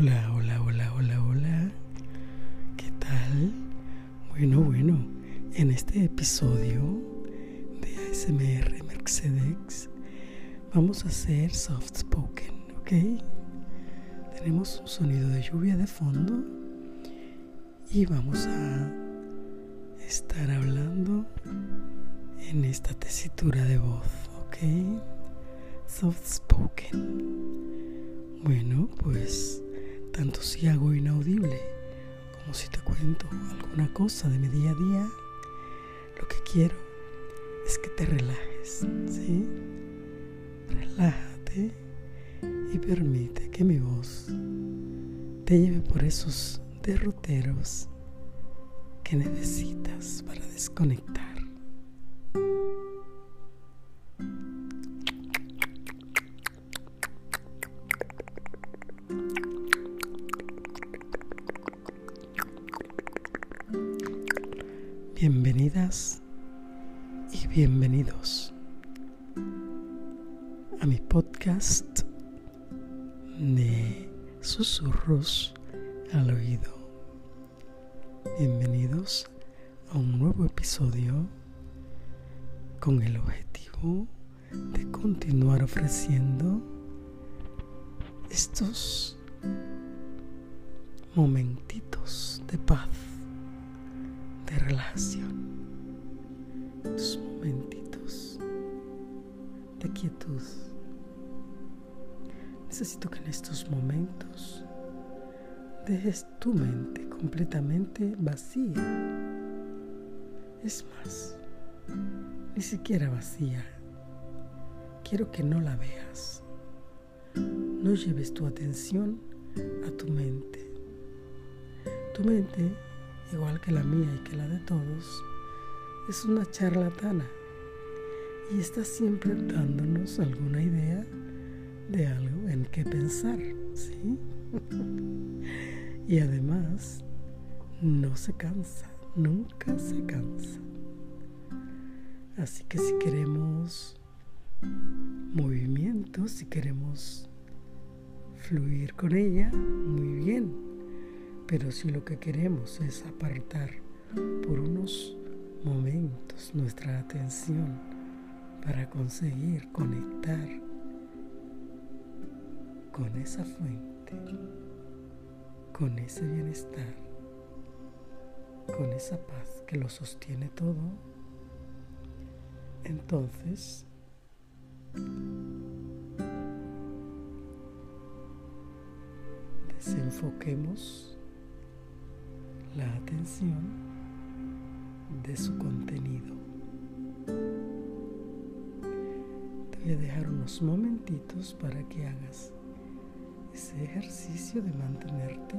Hola, hola, hola, hola, hola. ¿Qué tal? Bueno, bueno, en este episodio de ASMR Mercedes vamos a hacer soft spoken, ¿ok? Tenemos un sonido de lluvia de fondo y vamos a estar hablando en esta tesitura de voz, ¿ok? Soft spoken. Bueno, pues tanto si hago inaudible como si te cuento alguna cosa de mi día a día, lo que quiero es que te relajes, ¿sí? Relájate y permite que mi voz te lleve por esos derroteros que necesitas para desconectar. A mi podcast de susurros al oído. Bienvenidos a un nuevo episodio con el objetivo de continuar ofreciendo estos momentitos de paz de momentitos de quietud. Necesito que en estos momentos dejes tu mente completamente vacía. Es más, ni siquiera vacía. Quiero que no la veas. No lleves tu atención a tu mente. Tu mente igual que la mía y que la de todos, es una charlatana y está siempre dándonos alguna idea de algo en que pensar, ¿sí? y además, no se cansa, nunca se cansa. Así que si queremos movimiento, si queremos fluir con ella, muy bien pero si lo que queremos es apartar por unos momentos nuestra atención para conseguir conectar con esa fuente, con ese bienestar, con esa paz que lo sostiene todo, entonces desenfoquemos la atención de su contenido. Dejar unos momentitos para que hagas ese ejercicio de mantenerte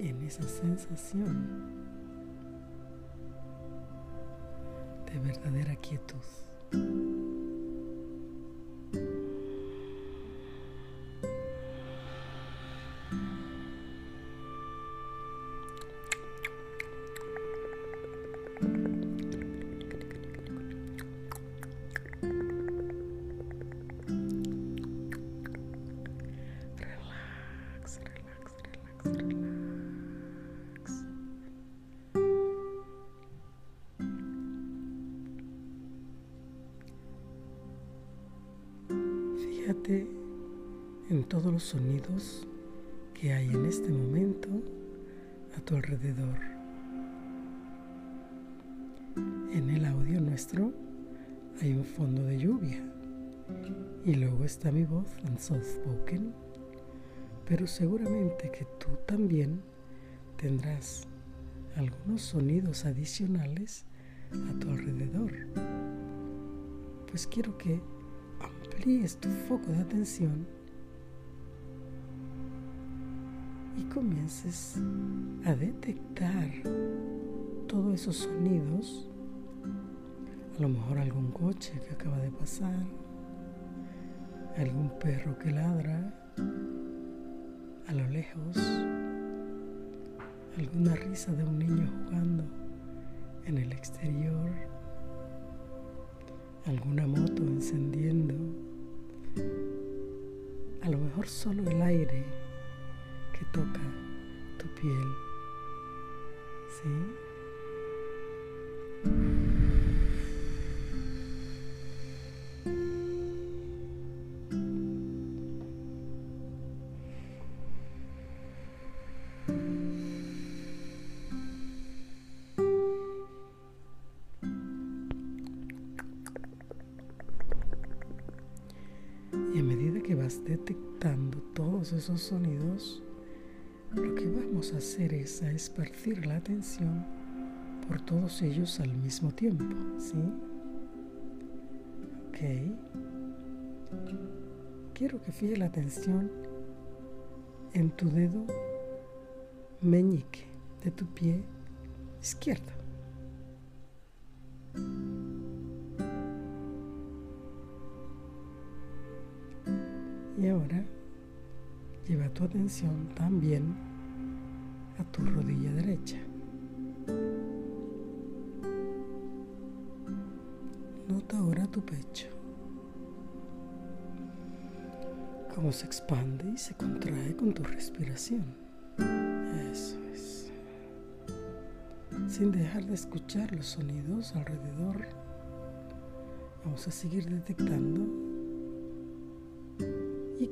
en esa sensación de verdadera quietud. Sonidos que hay en este momento a tu alrededor. En el audio nuestro hay un fondo de lluvia y luego está mi voz en soft spoken, pero seguramente que tú también tendrás algunos sonidos adicionales a tu alrededor. Pues quiero que amplíes tu foco de atención y comiences a detectar todos esos sonidos, a lo mejor algún coche que acaba de pasar, algún perro que ladra a lo lejos, alguna risa de un niño jugando en el exterior alguna moto encendiendo. Mejor solo el aire toca tu piel. ¿Sí? Y a medida que vas detectando todos esos sonidos, lo que vamos a hacer es a esparcir la atención por todos ellos al mismo tiempo, ¿sí? Ok. Quiero que fije la atención en tu dedo meñique de tu pie izquierdo. Y ahora lleva tu atención también a tu rodilla derecha. Nota ahora tu pecho, cómo se expande y se contrae con tu respiración. Eso es. Sin dejar de escuchar los sonidos alrededor, vamos a seguir detectando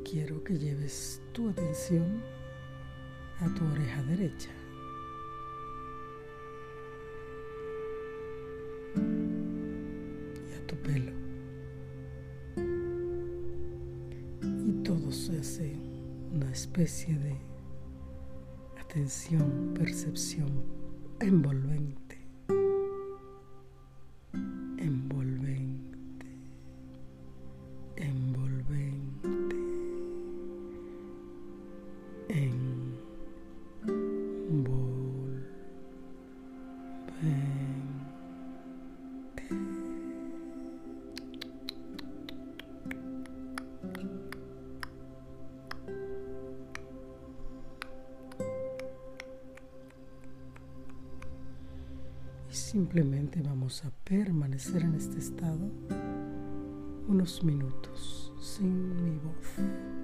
quiero que lleves tu atención a tu oreja derecha. Y a tu pelo. Y todo se hace una especie de atención, percepción envolvente. Simplemente vamos a permanecer en este estado unos minutos sin mi voz.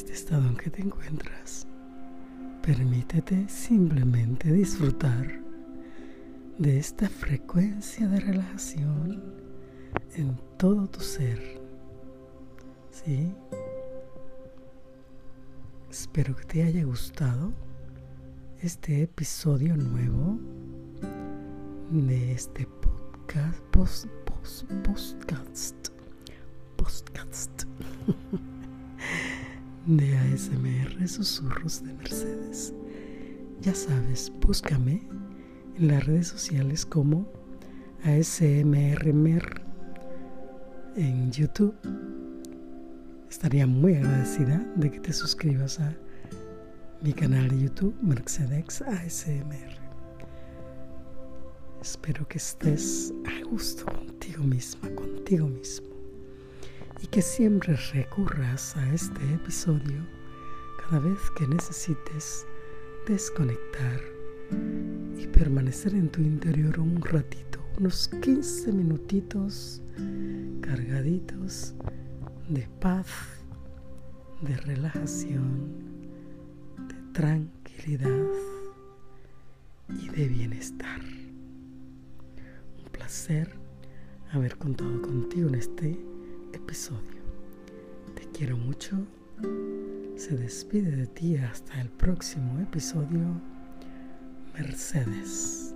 Este estado en que te encuentras, permítete simplemente disfrutar de esta frecuencia de relajación en todo tu ser. ¿Sí? Espero que te haya gustado este episodio nuevo de este podcast, post, post, podcast podcast de ASMR Susurros de Mercedes. Ya sabes, búscame en las redes sociales como ASMR en YouTube. Estaría muy agradecida de que te suscribas a mi canal de YouTube, Mercedes ASMR. Espero que estés a gusto contigo misma, contigo mismo que siempre recurras a este episodio cada vez que necesites desconectar y permanecer en tu interior un ratito, unos 15 minutitos cargaditos de paz, de relajación, de tranquilidad y de bienestar. Un placer haber contado contigo en este episodio. Te quiero mucho. Se despide de ti hasta el próximo episodio. Mercedes.